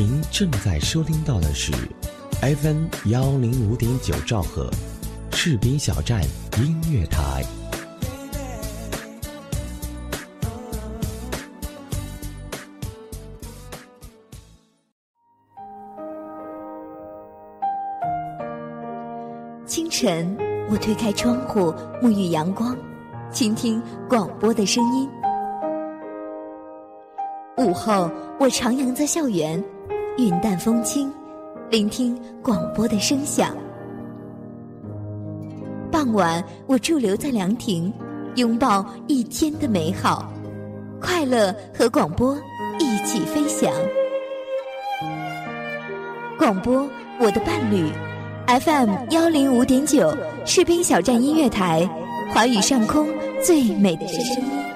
您正在收听到的是 FM 幺零五点九兆赫，士兵小站音乐台。清晨，我推开窗户，沐浴阳光，倾听广播的声音。午后，我徜徉在校园，云淡风轻，聆听广播的声响。傍晚，我驻留在凉亭，拥抱一天的美好，快乐和广播一起飞翔。广播，我的伴侣，FM 幺零五点九，士兵小站音乐台，华语上空最美的声音。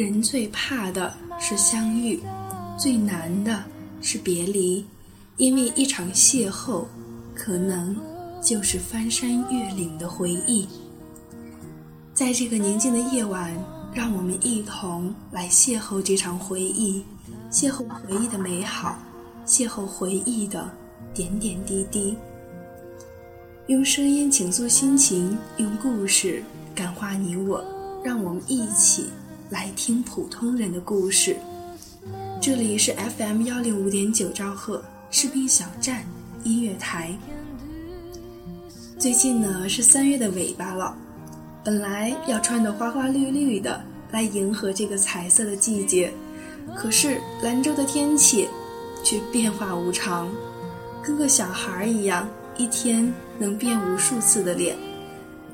人最怕的是相遇，最难的是别离，因为一场邂逅，可能就是翻山越岭的回忆。在这个宁静的夜晚，让我们一同来邂逅这场回忆，邂逅回忆的美好，邂逅回忆的点点滴滴。用声音倾诉心情，用故事感化你我。让我们一起来听普通人的故事。这里是 FM 幺零五点九兆赫士兵小站音乐台。最近呢是三月的尾巴了，本来要穿的花花绿绿的来迎合这个彩色的季节，可是兰州的天气却变化无常，跟个小孩一样，一天能变无数次的脸。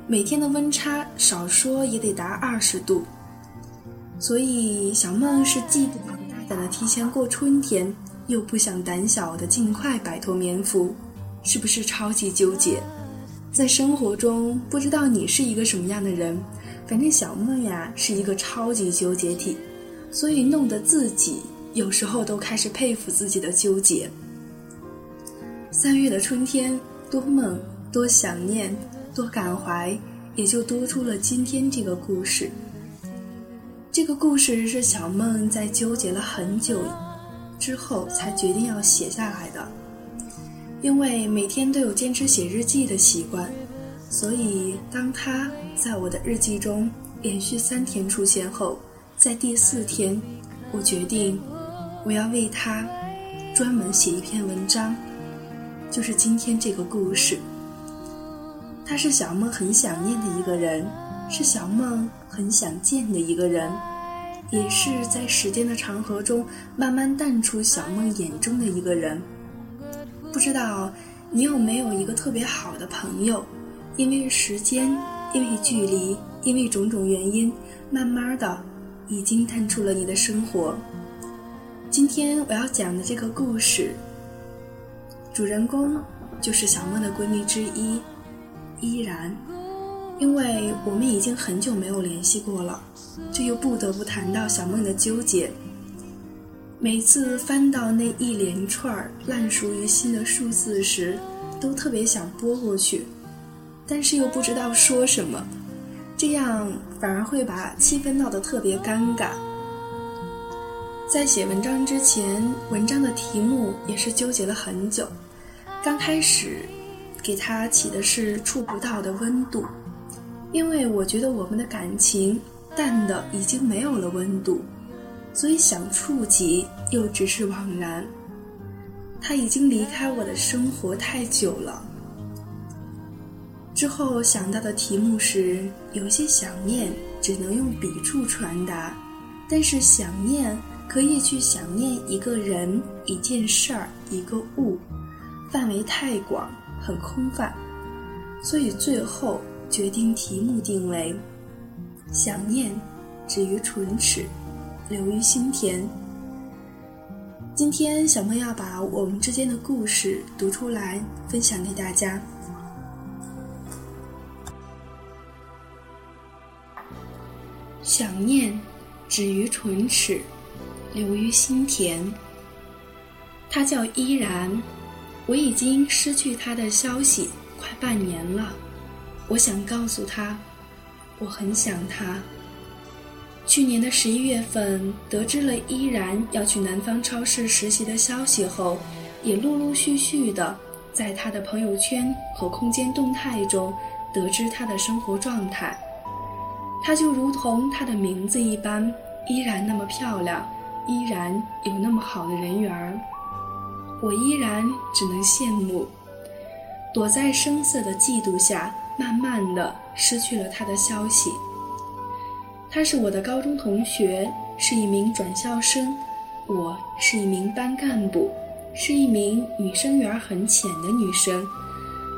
每天的温差少说也得达二十度，所以小梦是既不敢大胆的提前过春天，又不想胆小的尽快摆脱棉服，是不是超级纠结？在生活中，不知道你是一个什么样的人，反正小梦呀是一个超级纠结体，所以弄得自己有时候都开始佩服自己的纠结。三月的春天，多梦，多想念。多感怀，也就多出了今天这个故事。这个故事是小梦在纠结了很久之后才决定要写下来的。因为每天都有坚持写日记的习惯，所以当他在我的日记中连续三天出现后，在第四天，我决定我要为他专门写一篇文章，就是今天这个故事。他是小梦很想念的一个人，是小梦很想见的一个人，也是在时间的长河中慢慢淡出小梦眼中的一个人。不知道你有没有一个特别好的朋友，因为时间，因为距离，因为种种原因，慢慢的已经淡出了你的生活。今天我要讲的这个故事，主人公就是小梦的闺蜜之一。依然，因为我们已经很久没有联系过了，这又不得不谈到小梦的纠结。每次翻到那一连串烂熟于心的数字时，都特别想拨过去，但是又不知道说什么，这样反而会把气氛闹得特别尴尬。在写文章之前，文章的题目也是纠结了很久，刚开始。给他起的是触不到的温度，因为我觉得我们的感情淡的已经没有了温度，所以想触及又只是枉然。他已经离开我的生活太久了。之后想到的题目是：有些想念只能用笔触传达，但是想念可以去想念一个人、一件事儿、一个物，范围太广。很空泛，所以最后决定题目定为“想念止于唇齿，留于心田”。今天小梦要把我们之间的故事读出来，分享给大家。想念止于唇齿，留于心田。他叫依然。我已经失去他的消息快半年了，我想告诉他，我很想他。去年的十一月份，得知了依然要去南方超市实习的消息后，也陆陆续续的在他的朋友圈和空间动态中得知他的生活状态。他就如同他的名字一般，依然那么漂亮，依然有那么好的人缘儿。我依然只能羡慕，躲在声色的嫉妒下，慢慢的失去了他的消息。他是我的高中同学，是一名转校生，我是一名班干部，是一名女生缘很浅的女生。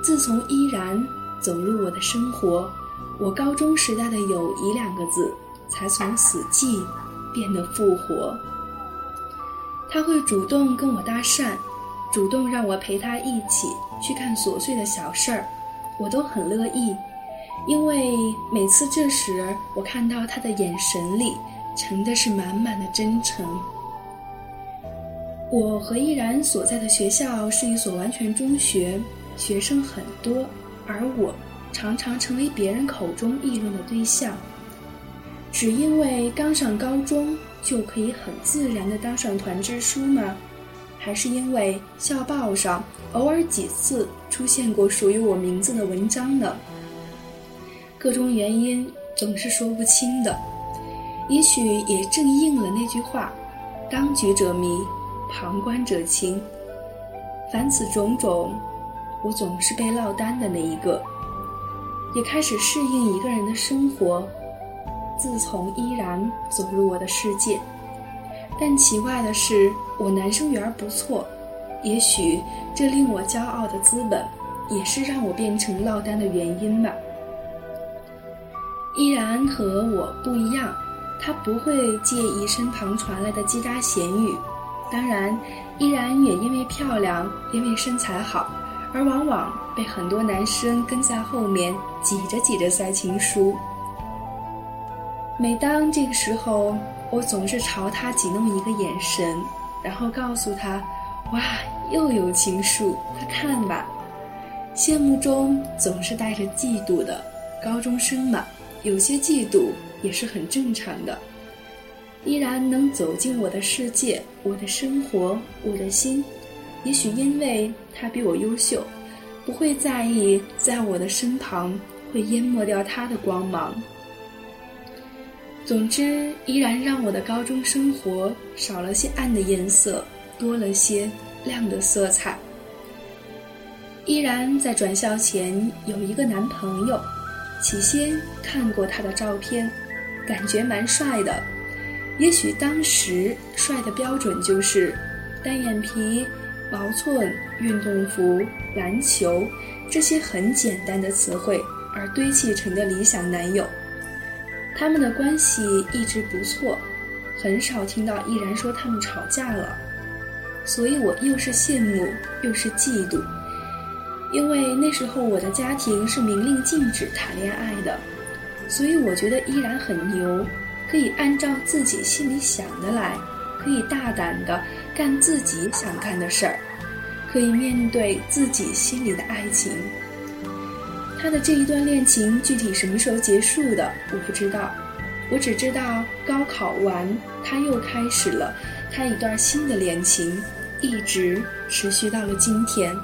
自从依然走入我的生活，我高中时代的友谊两个字才从死寂变得复活。他会主动跟我搭讪，主动让我陪他一起去看琐碎的小事儿，我都很乐意。因为每次这时，我看到他的眼神里盛的是满满的真诚。我和依然所在的学校是一所完全中学，学生很多，而我常常成为别人口中议论的对象。只因为刚上高中就可以很自然地当上团支书吗？还是因为校报上偶尔几次出现过属于我名字的文章呢？各种原因总是说不清的，也许也正应了那句话：“当局者迷，旁观者清。”凡此种种，我总是被落单的那一个，也开始适应一个人的生活。自从依然走入我的世界，但奇怪的是，我男生缘不错，也许这令我骄傲的资本，也是让我变成落单的原因吧。依然和我不一样，他不会介意身旁传来的叽喳闲语。当然，依然也因为漂亮，因为身材好，而往往被很多男生跟在后面挤着挤着塞情书。每当这个时候，我总是朝他挤弄一个眼神，然后告诉他：“哇，又有情书，快看吧。”羡慕中总是带着嫉妒的，高中生嘛。有些嫉妒也是很正常的。依然能走进我的世界，我的生活，我的心。也许因为他比我优秀，不会在意在我的身旁会淹没掉他的光芒。总之，依然让我的高中生活少了些暗的颜色，多了些亮的色彩。依然在转校前有一个男朋友。起先看过他的照片，感觉蛮帅的。也许当时帅的标准就是单眼皮、毛寸、运动服、篮球这些很简单的词汇而堆砌成的理想男友。他们的关系一直不错，很少听到依然说他们吵架了，所以我又是羡慕又是嫉妒。因为那时候我的家庭是明令禁止谈恋爱的，所以我觉得依然很牛，可以按照自己心里想的来，可以大胆的干自己想干的事儿，可以面对自己心里的爱情。他的这一段恋情具体什么时候结束的，我不知道，我只知道高考完他又开始了他一段新的恋情，一直持续到了今天。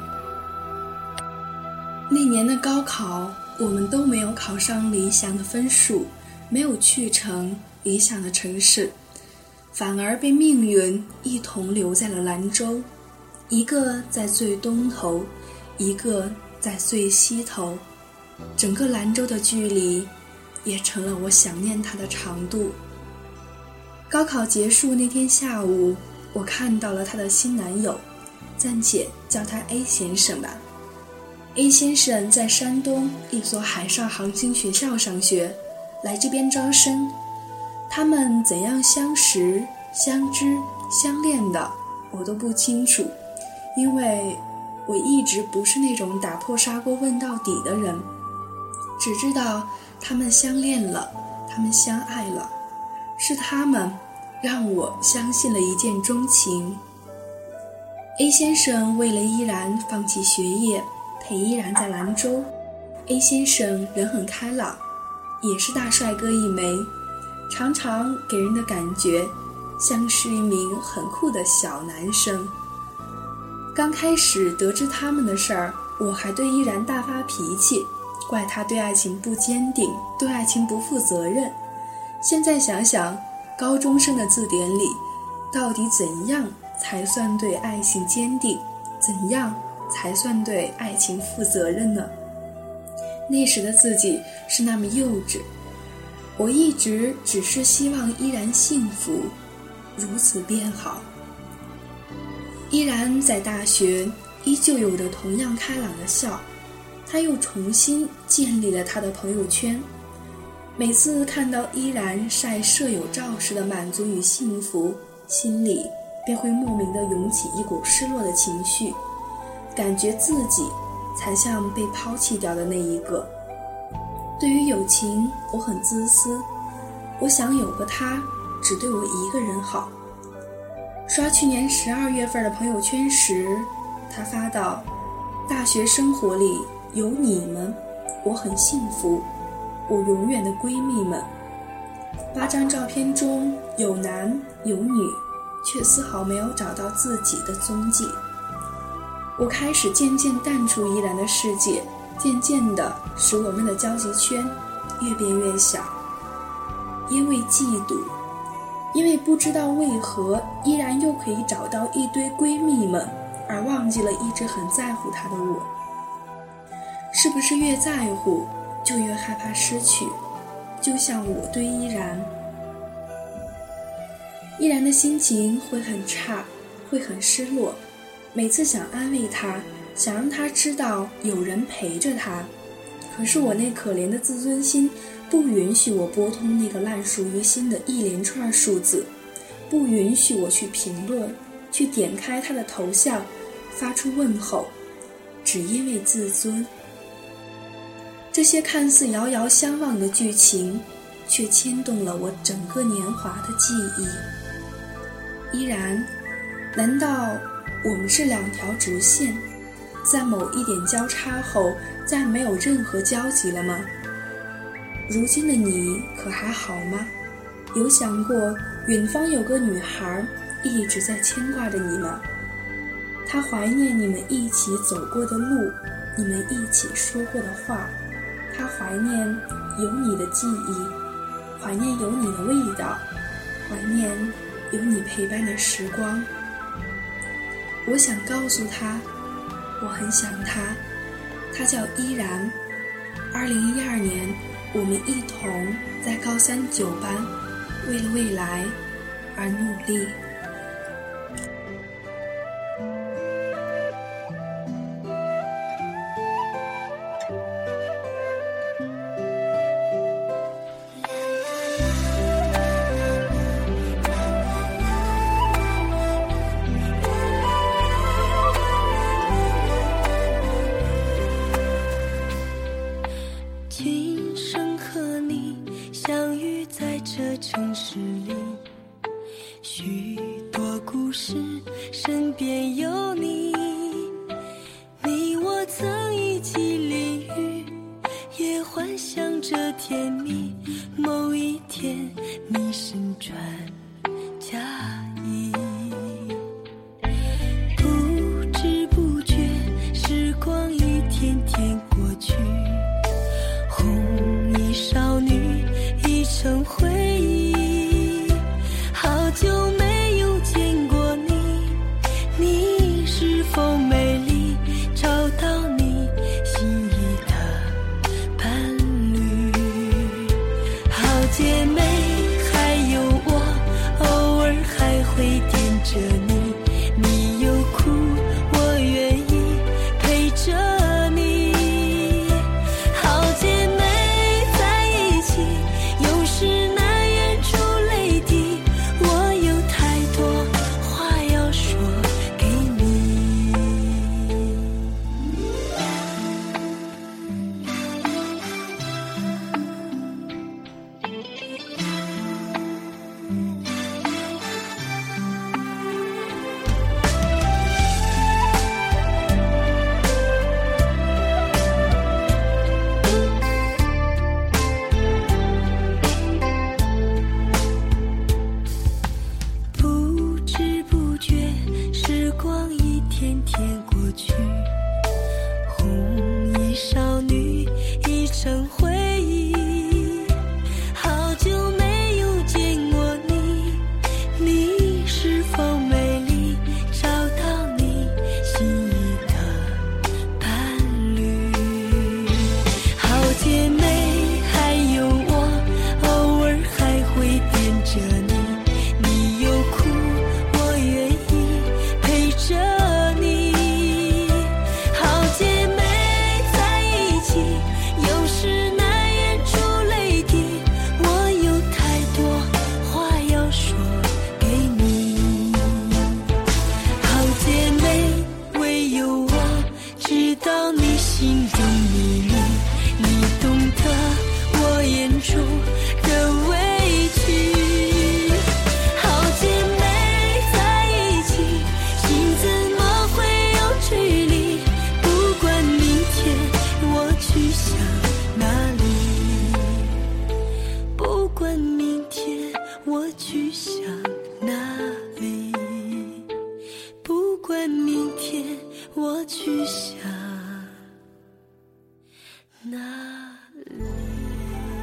那年的高考，我们都没有考上理想的分数，没有去成理想的城市，反而被命运一同留在了兰州。一个在最东头，一个在最西头，整个兰州的距离，也成了我想念他的长度。高考结束那天下午，我看到了她的新男友，暂且叫他 A 先生吧。A 先生在山东一所海上航行学校上学，来这边招生。他们怎样相识、相知、相恋的，我都不清楚，因为我一直不是那种打破砂锅问到底的人。只知道他们相恋了，他们相爱了，是他们让我相信了一见钟情。A 先生为了依然放弃学业。陪依然在兰州，A 先生人很开朗，也是大帅哥一枚，常常给人的感觉像是一名很酷的小男生。刚开始得知他们的事儿，我还对依然大发脾气，怪他对爱情不坚定，对爱情不负责任。现在想想，高中生的字典里，到底怎样才算对爱情坚定？怎样才算对爱情负责任呢？那时的自己是那么幼稚，我一直只是希望依然幸福，如此便好。依然在大学，依旧有着同样开朗的笑。他又重新建立了他的朋友圈。每次看到依然晒舍友照时的满足与幸福，心里便会莫名的涌起一股失落的情绪，感觉自己才像被抛弃掉的那一个。对于友情，我很自私，我想有个他，只对我一个人好。刷去年十二月份的朋友圈时，他发道：“大学生活里有你们，我很幸福。我永远的闺蜜们。”八张照片中有男有女，却丝毫没有找到自己的踪迹。我开始渐渐淡出依然的世界，渐渐的使我们的交集圈越变越小，因为嫉妒。因为不知道为何依然又可以找到一堆闺蜜们，而忘记了一直很在乎她的我。是不是越在乎就越害怕失去？就像我对依然，依然的心情会很差，会很失落。每次想安慰他，想让他知道有人陪着他，可是我那可怜的自尊心。不允许我拨通那个烂熟于心的一连串数字，不允许我去评论，去点开他的头像，发出问候，只因为自尊。这些看似遥遥相望的剧情，却牵动了我整个年华的记忆。依然，难道我们是两条直线，在某一点交叉后，再没有任何交集了吗？如今的你可还好吗？有想过远方有个女孩一直在牵挂着你吗？她怀念你们一起走过的路，你们一起说过的话。他怀念有你的记忆，怀念有你的味道，怀念有你陪伴的时光。我想告诉他，我很想他。他叫依然。二零一二年。我们一同在高三九班，为了未来而努力。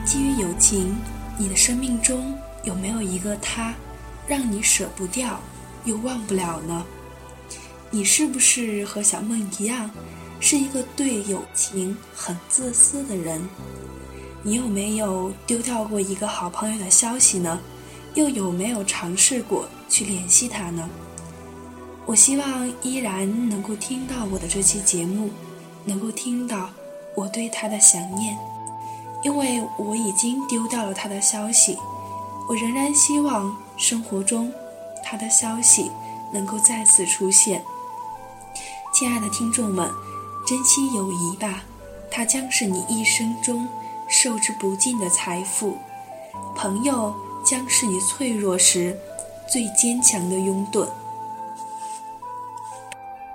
基于友情，你的生命中有没有一个他，让你舍不掉又忘不了呢？你是不是和小梦一样，是一个对友情很自私的人？你有没有丢掉过一个好朋友的消息呢？又有没有尝试过去联系他呢？我希望依然能够听到我的这期节目，能够听到我对他的想念。因为我已经丢掉了他的消息，我仍然希望生活中他的消息能够再次出现。亲爱的听众们，珍惜友谊吧，它将是你一生中受之不尽的财富。朋友将是你脆弱时最坚强的拥趸。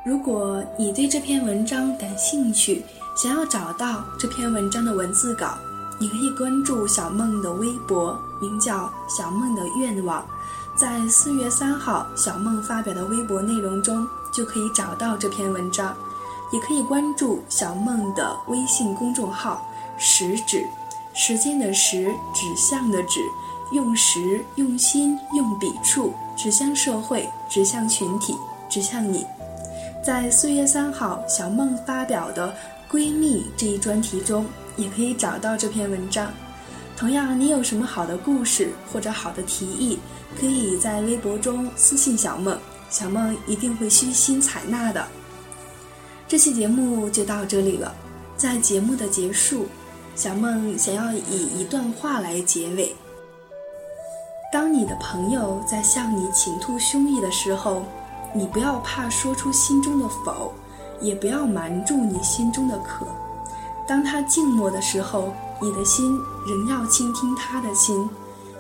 如果你对这篇文章感兴趣，想要找到这篇文章的文字稿，你可以关注小梦的微博，名叫“小梦的愿望”。在四月三号，小梦发表的微博内容中就可以找到这篇文章。也可以关注小梦的微信公众号“时指”，时间的时，指向的指，用时、用心、用笔触，指向社会，指向群体，指向你。在四月三号，小梦发表的“闺蜜”这一专题中，也可以找到这篇文章。同样，你有什么好的故事或者好的提议，可以在微博中私信小梦，小梦一定会虚心采纳的。这期节目就到这里了，在节目的结束，小梦想要以一段话来结尾。当你的朋友在向你倾吐胸臆的时候，你不要怕说出心中的否，也不要瞒住你心中的渴。当他静默的时候，你的心仍要倾听他的心，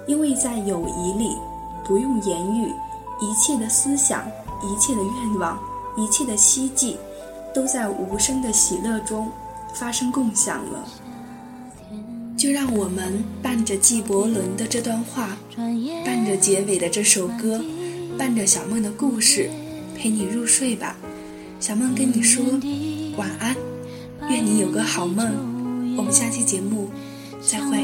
因为在友谊里，不用言语，一切的思想，一切的愿望，一切的希冀，都在无声的喜乐中发生共享了。就让我们伴着纪伯伦的这段话，伴着结尾的这首歌，伴着小梦的故事，陪你入睡吧。小梦跟你说晚安，愿你有个好梦。我们下期节目再会。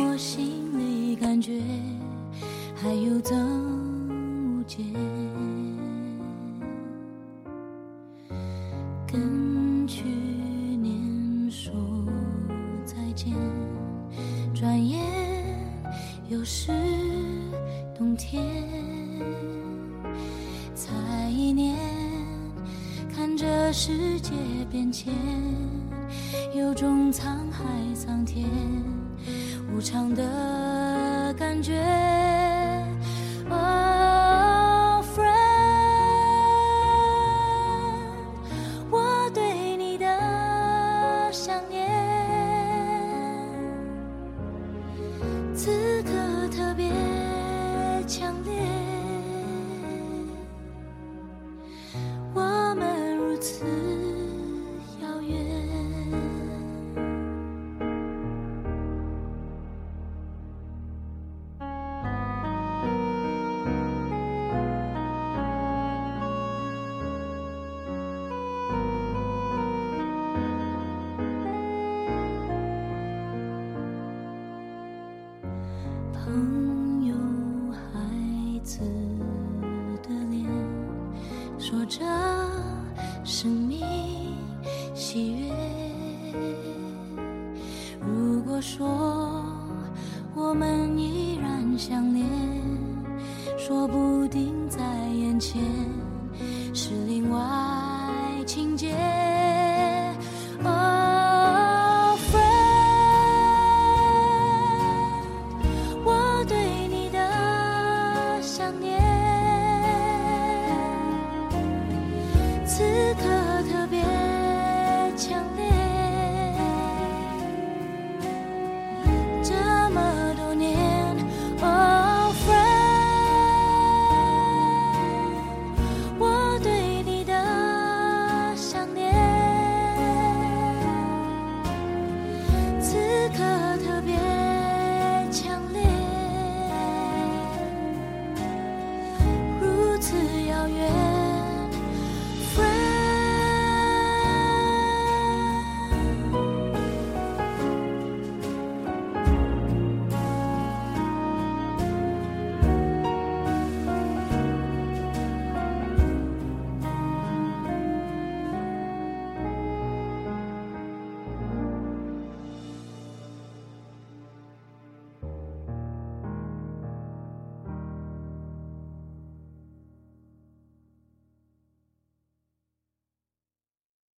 去年，转眼又是世界变迁。有种沧海桑田无常的感觉。说不定在眼前是另外情节。